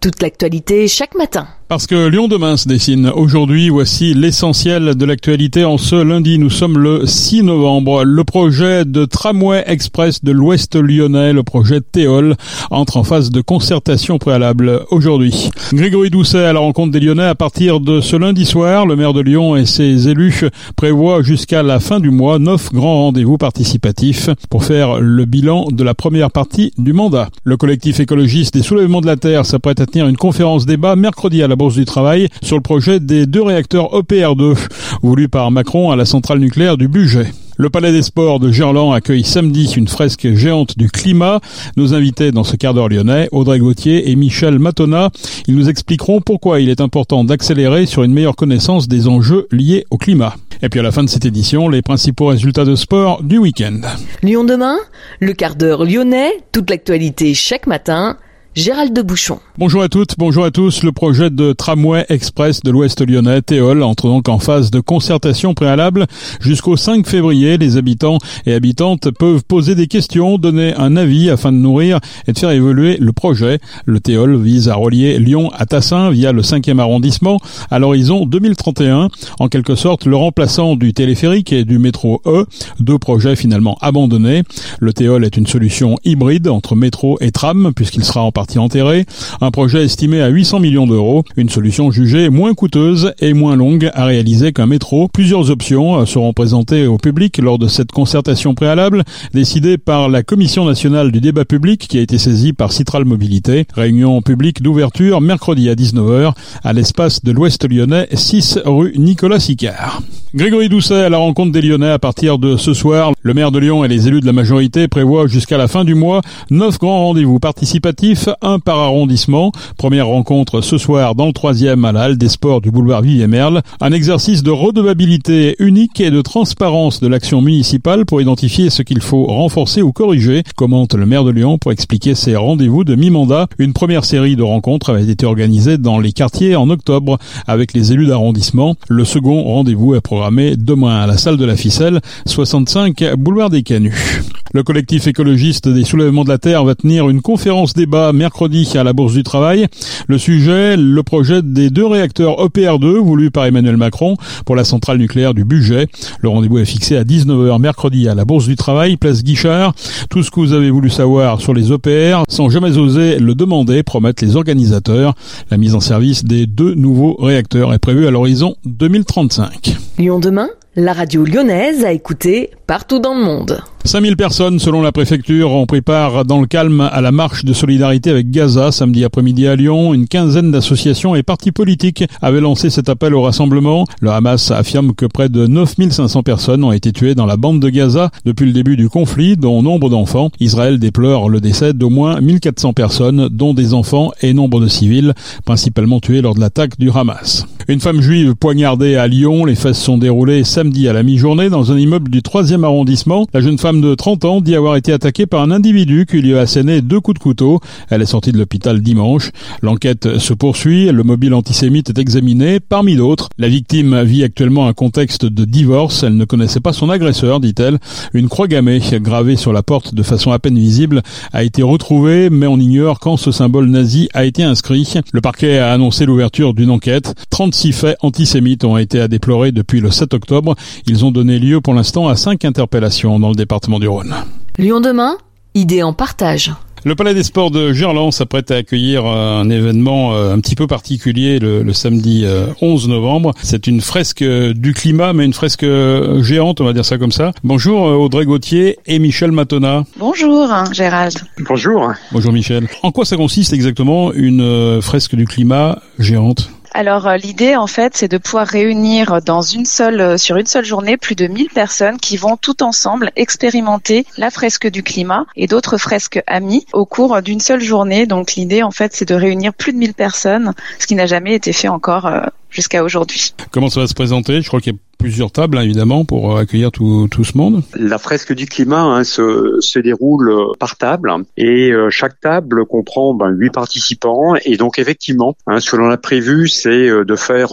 toute l'actualité chaque matin. Parce que Lyon demain se dessine aujourd'hui, voici l'essentiel de l'actualité. En ce lundi, nous sommes le 6 novembre. Le projet de tramway express de l'Ouest lyonnais, le projet Théol, entre en phase de concertation préalable aujourd'hui. Grégory Doucet à la rencontre des Lyonnais à partir de ce lundi soir. Le maire de Lyon et ses élus prévoient jusqu'à la fin du mois neuf grands rendez-vous participatifs pour faire le bilan de la première partie du mandat. Le collectif écologiste des soulèvements de la Terre s'apprête à tenir une conférence débat mercredi à la Bourse du Travail sur le projet des deux réacteurs EPR2 voulus par Macron à la centrale nucléaire du budget. Le Palais des Sports de Gerland accueille samedi une fresque géante du climat. Nos invités dans ce quart d'heure lyonnais, Audrey Gauthier et Michel Matona, ils nous expliqueront pourquoi il est important d'accélérer sur une meilleure connaissance des enjeux liés au climat. Et puis à la fin de cette édition, les principaux résultats de sport du week-end. Lyon demain, le quart d'heure lyonnais, toute l'actualité chaque matin. Gérald de Bouchon. Bonjour à toutes, bonjour à tous. Le projet de tramway express de l'Ouest lyonnais, Théol, entre donc en phase de concertation préalable. Jusqu'au 5 février, les habitants et habitantes peuvent poser des questions, donner un avis afin de nourrir et de faire évoluer le projet. Le Théol vise à relier Lyon à Tassin via le 5e arrondissement à l'horizon 2031. En quelque sorte, le remplaçant du téléphérique et du métro E, deux projets finalement abandonnés. Le Théol est une solution hybride entre métro et tram puisqu'il sera en partie enterré. Un projet estimé à 800 millions d'euros. Une solution jugée moins coûteuse et moins longue à réaliser qu'un métro. Plusieurs options seront présentées au public lors de cette concertation préalable décidée par la Commission nationale du débat public qui a été saisie par Citral Mobilité. Réunion publique d'ouverture mercredi à 19h à l'espace de l'Ouest lyonnais 6 rue Nicolas Sicard. Grégory Doucet à la rencontre des Lyonnais à partir de ce soir. Le maire de Lyon et les élus de la majorité prévoient jusqu'à la fin du mois neuf grands rendez-vous participatifs, un par arrondissement. Première rencontre ce soir dans le troisième à la Halle des Sports du boulevard Vivier-Merle. Un exercice de redevabilité unique et de transparence de l'action municipale pour identifier ce qu'il faut renforcer ou corriger, commente le maire de Lyon pour expliquer ses rendez-vous de mi-mandat. Une première série de rencontres avait été organisée dans les quartiers en octobre avec les élus d'arrondissement. Le second rendez-vous est programmé demain à la salle de la Ficelle, 65 boulevard des Canuts. Le collectif écologiste des soulèvements de la Terre va tenir une conférence débat mercredi à la Bourse du Travail. Le sujet, le projet des deux réacteurs EPR2 voulus par Emmanuel Macron pour la centrale nucléaire du budget. Le rendez-vous est fixé à 19h mercredi à la Bourse du Travail, place Guichard. Tout ce que vous avez voulu savoir sur les EPR sans jamais oser le demander, promettent les organisateurs. La mise en service des deux nouveaux réacteurs est prévue à l'horizon 2035. Lyon demain, la radio lyonnaise a écouté partout dans le monde. 5000 personnes, selon la préfecture, ont pris part dans le calme à la marche de solidarité avec Gaza samedi après-midi à Lyon. Une quinzaine d'associations et partis politiques avaient lancé cet appel au rassemblement. Le Hamas affirme que près de 9500 personnes ont été tuées dans la bande de Gaza depuis le début du conflit, dont nombre d'enfants. Israël déplore le décès d'au moins 1400 personnes, dont des enfants et nombre de civils, principalement tués lors de l'attaque du Hamas. Une femme juive poignardée à Lyon. Les fesses sont déroulées samedi à la mi-journée dans un immeuble du 3e arrondissement. La jeune femme de 30 ans dit avoir été attaquée par un individu qui lui a asséné deux coups de couteau. Elle est sortie de l'hôpital dimanche. L'enquête se poursuit. Le mobile antisémite est examiné parmi d'autres. La victime vit actuellement un contexte de divorce. Elle ne connaissait pas son agresseur, dit-elle. Une croix gammée gravée sur la porte de façon à peine visible a été retrouvée, mais on ignore quand ce symbole nazi a été inscrit. Le parquet a annoncé l'ouverture d'une enquête. 36 faits antisémites ont été à déplorer depuis le 7 octobre. Ils ont donné lieu pour l'instant à cinq interpellations dans le département du Rhône. Lyon demain, idée en partage. Le Palais des Sports de Gerland s'apprête à accueillir un événement euh, un petit peu particulier le, le samedi 11 novembre. C'est une fresque du climat, mais une fresque géante, on va dire ça comme ça. Bonjour euh, Audrey Gauthier et Michel Matona. Bonjour Gérald. Bonjour. Bonjour Michel. En quoi ça consiste exactement une euh, fresque du climat géante? Alors l'idée en fait c'est de pouvoir réunir dans une seule sur une seule journée plus de 1000 personnes qui vont tout ensemble expérimenter la fresque du climat et d'autres fresques amies au cours d'une seule journée. Donc l'idée en fait c'est de réunir plus de 1000 personnes, ce qui n'a jamais été fait encore jusqu'à aujourd'hui. Comment ça va se présenter? Je crois qu'il plusieurs tables hein, évidemment pour accueillir tout, tout ce monde. La fresque du climat hein, se, se déroule par table et chaque table comprend ben, huit participants et donc effectivement, hein, ce que l'on a prévu, c'est de faire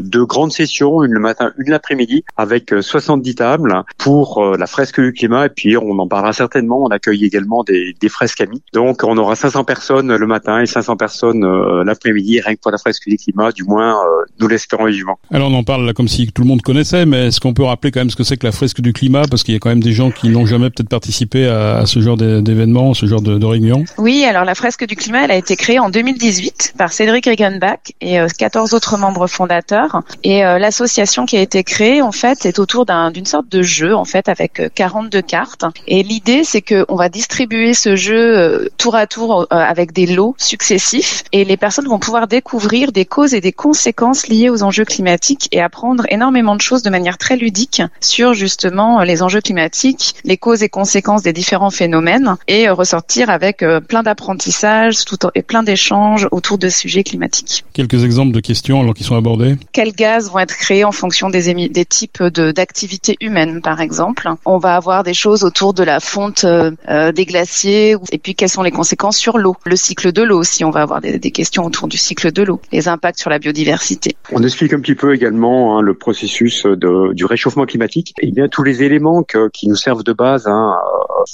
deux grandes sessions, une le matin, une l'après-midi, avec 70 tables pour la fresque du climat et puis on en parlera certainement. On accueille également des, des fresques amies. Donc on aura 500 personnes le matin et 500 personnes l'après-midi, rien que pour la fresque du climat, du moins nous l'espérons vivement. Alors on en parle là comme si tout le monde connaissait, mais est-ce qu'on peut rappeler quand même ce que c'est que la fresque du climat? Parce qu'il y a quand même des gens qui n'ont jamais peut-être participé à, ce genre d'événement, ce genre de, de, réunion. Oui, alors la fresque du climat, elle a été créée en 2018 par Cédric Rickenbach et 14 euh, autres membres fondateurs. Et euh, l'association qui a été créée, en fait, est autour d'une sorte de jeu, en fait, avec 42 euh, cartes. Et l'idée, c'est qu'on va distribuer ce jeu tour à tour avec des lots successifs et les personnes vont pouvoir découvrir des causes et des conséquences liées aux enjeux climatiques et apprendre énormément de choses de manière très ludique sur justement les enjeux climatiques, les causes et conséquences des différents phénomènes et euh, ressortir avec euh, plein d'apprentissages tout et plein d'échanges autour de sujets climatiques. Quelques exemples de questions alors qu'ils sont abordés. Quels gaz vont être créés en fonction des, des types d'activités humaines par exemple? On va avoir des choses autour de la fonte euh, des glaciers et puis quelles sont les conséquences sur l'eau, le cycle de l'eau aussi. On va avoir des, des questions autour du cycle de l'eau, les impacts sur la biodiversité. On explique un petit peu également hein, le processus de, du réchauffement climatique. Et eh bien tous les éléments que, qui nous servent de base hein,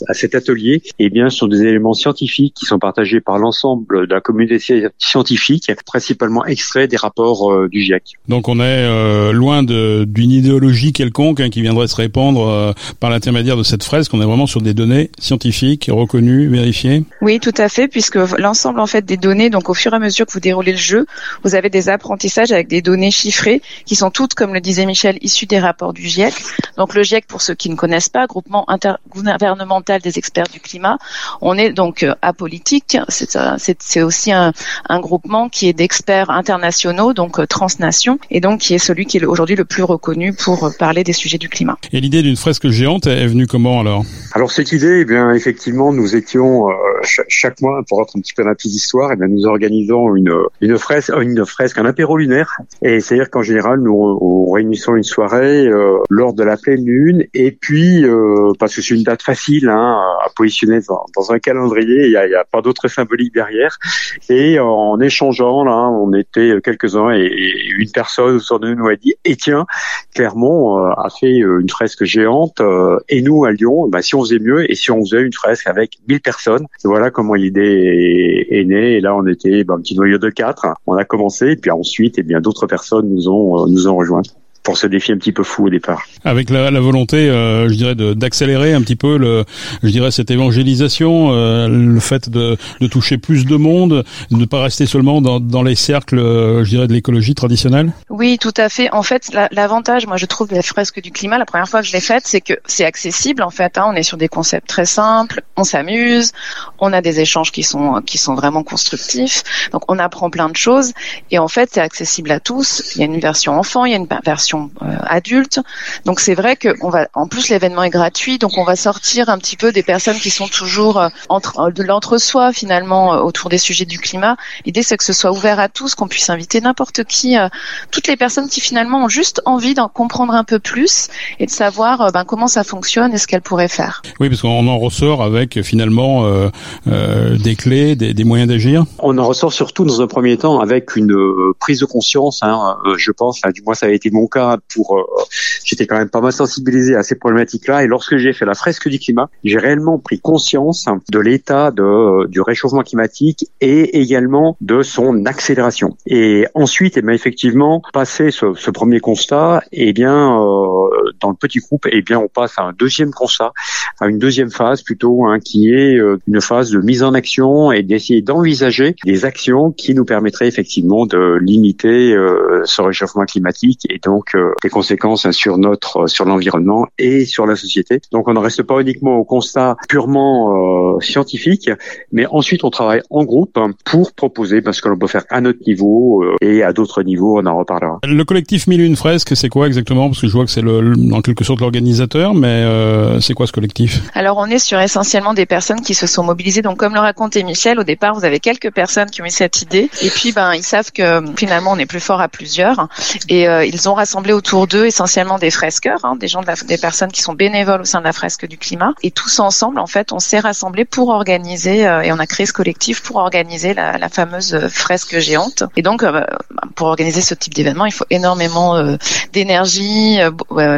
à cet atelier, et eh bien sont des éléments scientifiques qui sont partagés par l'ensemble de la communauté scientifique, principalement extraits des rapports euh, du GIEC. Donc on est euh, loin d'une idéologie quelconque hein, qui viendrait se répandre euh, par l'intermédiaire de cette fresque. On est vraiment sur des données scientifiques reconnues, vérifiées. Oui, tout à fait, puisque l'ensemble en fait des données, donc au fur et à mesure que vous déroulez le jeu, vous avez des apprentissages avec des données chiffrées qui sont toutes, comme le disait Michel, issues des rapports du GIEC. Donc le GIEC, pour ceux qui ne connaissent pas, groupement intergouvernemental des experts du climat, on est donc euh, apolitique. C'est aussi un, un, groupement qui est d'experts internationaux, donc euh, transnations, et donc qui est celui qui est aujourd'hui le plus reconnu pour euh, parler des sujets du climat. Et l'idée d'une fresque géante est venue comment alors? Alors cette idée, eh bien effectivement, nous étions chaque, mois pour être un petit peu dans la petite histoire, et eh bien nous organisons une une fresque, une fresque, un apéro lunaire, et c'est-à-dire qu'en général nous réunissons une soirée euh, lors de la pleine lune et puis euh, parce que c'est une date facile hein, à positionner dans, dans, un calendrier, il n'y a, a, pas d'autre symbolique derrière. Et en échangeant là, on était quelques-uns et, une personne autour de nous a dit "Et eh tiens, Clermont euh, a fait une fresque géante et nous à Lyon, bah, si on faisait mieux et si on faisait une fresque avec 1000 personnes." Voilà comment l'idée est, née. Et là, on était bah, un petit noyau de quatre. On a commencé et puis ensuite, et eh bien d'autres personnes nous ont nous ont rejoints pour ce défi un petit peu fou au départ. Avec la, la volonté, euh, je dirais, d'accélérer un petit peu, le, je dirais, cette évangélisation, euh, le fait de, de, toucher plus de monde, de ne pas rester seulement dans, dans les cercles, euh, je dirais, de l'écologie traditionnelle. Oui, tout à fait. En fait, l'avantage, moi, je trouve de la fresque du climat, la première fois que je l'ai faite, c'est que c'est accessible. En fait, hein, on est sur des concepts très simples, on s'amuse, on a des échanges qui sont qui sont vraiment constructifs. Donc, on apprend plein de choses et en fait, c'est accessible à tous. Il y a une version enfant, il y a une version euh, adultes. Donc c'est vrai que on va, en plus l'événement est gratuit, donc on va sortir un petit peu des personnes qui sont toujours euh, entre euh, de l'entre-soi finalement autour des sujets du climat. L'idée c'est que ce soit ouvert à tous, qu'on puisse inviter n'importe qui, les personnes qui finalement ont juste envie d'en comprendre un peu plus et de savoir ben, comment ça fonctionne et ce qu'elles pourraient faire. Oui, parce qu'on en ressort avec finalement euh, des clés, des, des moyens d'agir. On en ressort surtout dans un premier temps avec une prise de conscience. Hein, je pense, du moins ça a été mon cas pour, euh, j'étais quand même pas mal sensibilisé à ces problématiques-là. Et lorsque j'ai fait la fresque du climat, j'ai réellement pris conscience de l'état de, euh, du réchauffement climatique et également de son accélération. Et ensuite, eh bien, effectivement, passé ce, premier constat, eh bien, euh, dans le petit groupe, eh bien, on passe à un deuxième constat, à une deuxième phase plutôt, hein, qui est une phase de mise en action et d'essayer d'envisager des actions qui nous permettraient effectivement de limiter ce réchauffement climatique et donc des conséquences sur notre, sur l'environnement et sur la société. Donc on ne reste pas uniquement au constat purement euh, scientifique, mais ensuite on travaille en groupe pour proposer parce que l'on peut faire à notre niveau euh, et à d'autres niveaux, on en reparlera. Le collectif Mille une fresque, c'est quoi exactement? Parce que je vois que c'est le, en quelque sorte l'organisateur, mais euh, c'est quoi ce collectif? Alors on est sur essentiellement des personnes qui se sont mobilisées. Donc comme le racontait Michel, au départ vous avez quelques personnes qui ont eu cette idée, et puis ben ils savent que finalement on est plus fort à plusieurs, et ils ont rassemblé autour d'eux essentiellement des fresqueurs, hein, des gens, de la, des personnes qui sont bénévoles au sein de la fresque du climat. Et tous ensemble, en fait, on s'est rassemblés pour organiser et on a créé ce collectif pour organiser la, la fameuse fresque géante. Et donc, pour organiser ce type d'événement, il faut énormément d'énergie,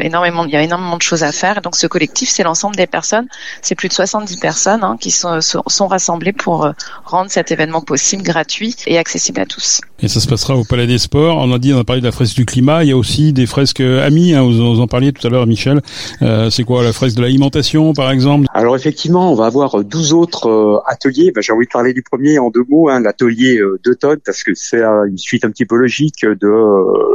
énormément, il y a énormément de choses à faire. Et donc, ce collectif, c'est l'ensemble des personnes. C'est plus de 70 personnes hein, qui sont, sont rassemblées pour rendre cet événement possible, gratuit et accessible à tous. Et ça se passera au Palais des Sports. On a dit, on a parlé de la fresque du climat. Il y a aussi des fresques amis. Hein, vous, en parliez tout à l'heure, Michel. Euh, c'est quoi la fresque de l'alimentation, par exemple? Alors effectivement, on va avoir 12 autres euh, ateliers. Ben, J'ai envie de parler du premier en deux mots, hein, l'atelier euh, d'automne, parce que c'est une suite un petit peu logique de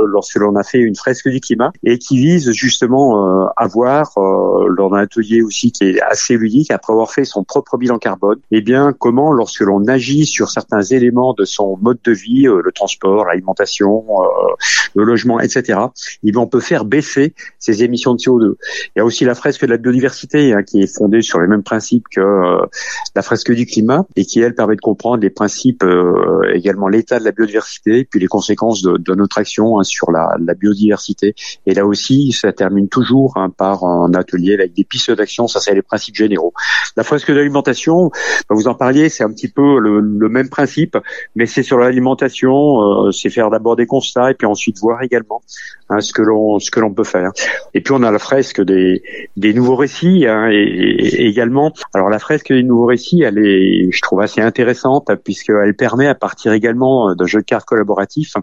lorsque l'on a fait une fresque du climat et qui vise justement à voir lors d'un atelier aussi qui est assez ludique après avoir fait son propre bilan carbone. Eh bien comment, lorsque l'on agit sur certains éléments de son mode de vie, le transport, l'alimentation, euh, le logement, etc. Et on peut faire baisser ces émissions de CO2. Il y a aussi la fresque de la biodiversité hein, qui est fondée sur les mêmes principes que euh, la fresque du climat et qui elle permet de comprendre les principes euh, également l'état de la biodiversité puis les conséquences de, de notre action hein, sur la, biodiversité. Et là aussi, ça termine toujours hein, par un atelier avec des pistes d'action. Ça, c'est les principes généraux. La fresque de l'alimentation, bah, vous en parliez, c'est un petit peu le, le même principe, mais c'est sur l'alimentation, euh, c'est faire d'abord des constats et puis ensuite voir également hein, ce que l'on ce que l'on peut faire. Et puis on a la fresque des des nouveaux récits hein, et, également. Alors la fresque des nouveaux récits, elle est, je trouve assez intéressante puisqu'elle permet à partir également d'un jeu de cartes collaboratif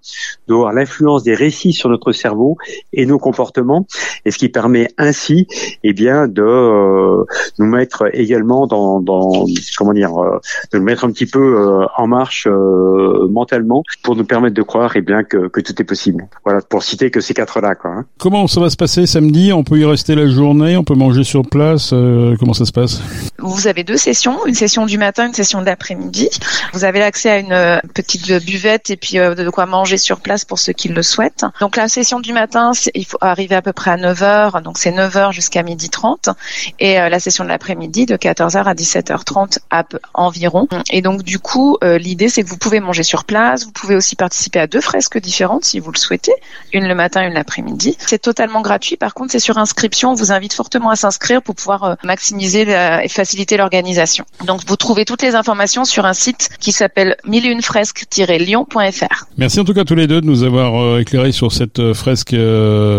de voir l'influence des récits sur notre cerveau et nos comportements, et ce qui permet ainsi, eh bien, de euh, nous mettre également dans, dans comment dire, euh, de nous mettre un petit peu euh, en marche mentalement pour nous permettre de croire, eh bien, que, que tout est possible. Voilà, pour citer que ces quatre-là, quoi. Hein. Comment ça va se passer samedi? On peut y rester la journée? On peut manger sur place? Comment ça se passe? Vous avez deux sessions, une session du matin, une session d'après-midi. Vous avez accès à une petite buvette et puis de quoi manger sur place pour ceux qui le souhaitent. Donc la session du matin, il faut arriver à peu près à 9h, donc c'est 9h jusqu'à midi 30 et la session de l'après-midi de 14h à 17h30 à environ. Et donc du coup, l'idée c'est que vous pouvez manger sur place, vous pouvez aussi participer à deux fresques différentes si vous le souhaitez, une le matin, une l'après-midi. C'est totalement gratuit. Par contre, c'est sur inscription. On vous invite fortement à s'inscrire pour pouvoir euh, maximiser et faciliter l'organisation. Donc, vous trouvez toutes les informations sur un site qui s'appelle milleuneFresques-lyon.fr. Merci en tout cas tous les deux de nous avoir euh, éclairé sur cette euh, fresque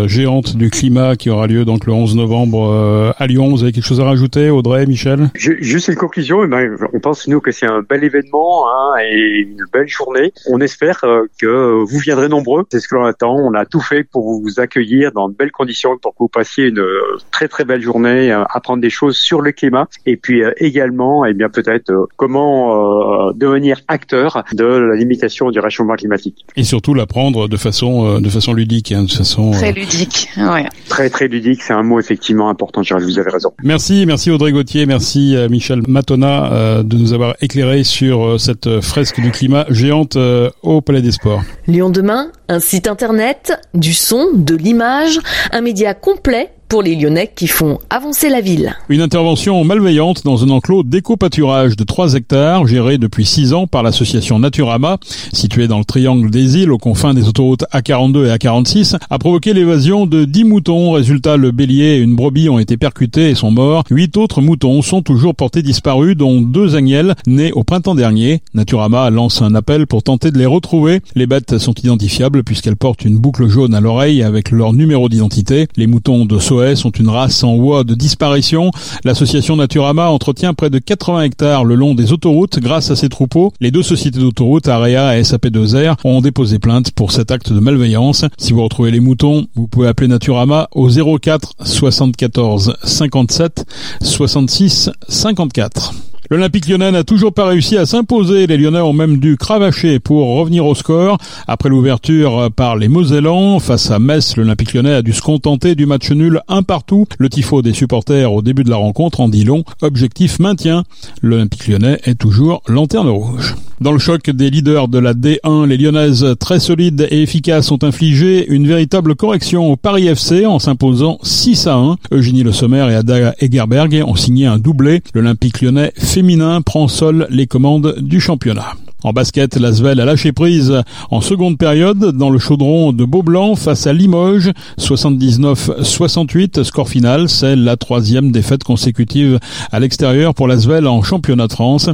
géante du climat qui aura lieu donc le 11 novembre à Lyon. Vous avez quelque chose à rajouter, Audrey, Michel? Juste une conclusion. Eh ben, on pense nous que c'est un bel événement hein, et une belle journée. On espère que vous viendrez nombreux. C'est ce que l'on attend. On a tout fait pour vous accueillir dans de belles conditions pour que vous passiez une euh, très très belle journée, euh, apprendre des choses sur le climat et puis euh, également, et eh bien peut-être comment devenir acteur de la limitation du réchauffement climatique. Et surtout l'apprendre de façon de façon ludique, hein, de façon très ludique. Ouais. Très très ludique, c'est un mot effectivement important. Vous avez raison. Merci, merci Audrey Gauthier, merci Michel Matona de nous avoir éclairé sur cette fresque du climat géante au Palais des Sports. Lyon demain, un site internet, du son, de l'image, un média complet pour les Lyonnais qui font avancer la ville. Une intervention malveillante dans un enclos d'éco-pâturage de 3 hectares géré depuis 6 ans par l'association Naturama, située dans le triangle des îles aux confins des autoroutes A42 et A46, a provoqué l'évasion de 10 moutons. Résultat, le bélier et une brebis ont été percutés et sont morts. 8 autres moutons sont toujours portés disparus, dont deux agnelles nés au printemps dernier. Naturama lance un appel pour tenter de les retrouver. Les bêtes sont identifiables puisqu'elles portent une boucle jaune à l'oreille avec leur numéro d'identité. Les moutons de Sont une race en voie de disparition. L'association Naturama entretient près de 80 hectares le long des autoroutes grâce à ces troupeaux. Les deux sociétés d'autoroutes, AREA et SAP2R, ont déposé plainte pour cet acte de malveillance. Si vous retrouvez les moutons, vous pouvez appeler Naturama au 04 74 57 66 54. L'Olympique lyonnais n'a toujours pas réussi à s'imposer. Les Lyonnais ont même dû cravacher pour revenir au score. Après l'ouverture par les Mosellans face à Metz, l'Olympique lyonnais a dû se contenter du match nul un partout. Le tifo des supporters au début de la rencontre en dit long. Objectif maintien. L'Olympique lyonnais est toujours lanterne rouge. Dans le choc des leaders de la D1, les Lyonnaises très solides et efficaces ont infligé une véritable correction au Paris FC en s'imposant 6 à 1. Eugénie Le Sommer et Ada Egerberg ont signé un doublé. L'Olympique lyonnais féminin prend seul les commandes du championnat. En basket, l'Asvel a lâché prise en seconde période dans le chaudron de Beaublanc face à Limoges, 79-68. Score final, c'est la troisième défaite consécutive à l'extérieur pour l'Asvel en championnat de France.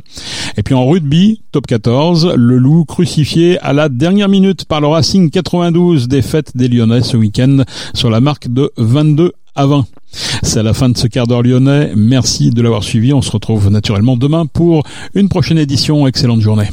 Et puis en rugby, top 14, le loup crucifié à la dernière minute par le Racing 92, défaite des Lyonnais ce week-end sur la marque de 22 à 20. C'est la fin de ce quart d'heure lyonnais. Merci de l'avoir suivi. On se retrouve naturellement demain pour une prochaine édition. Excellente journée.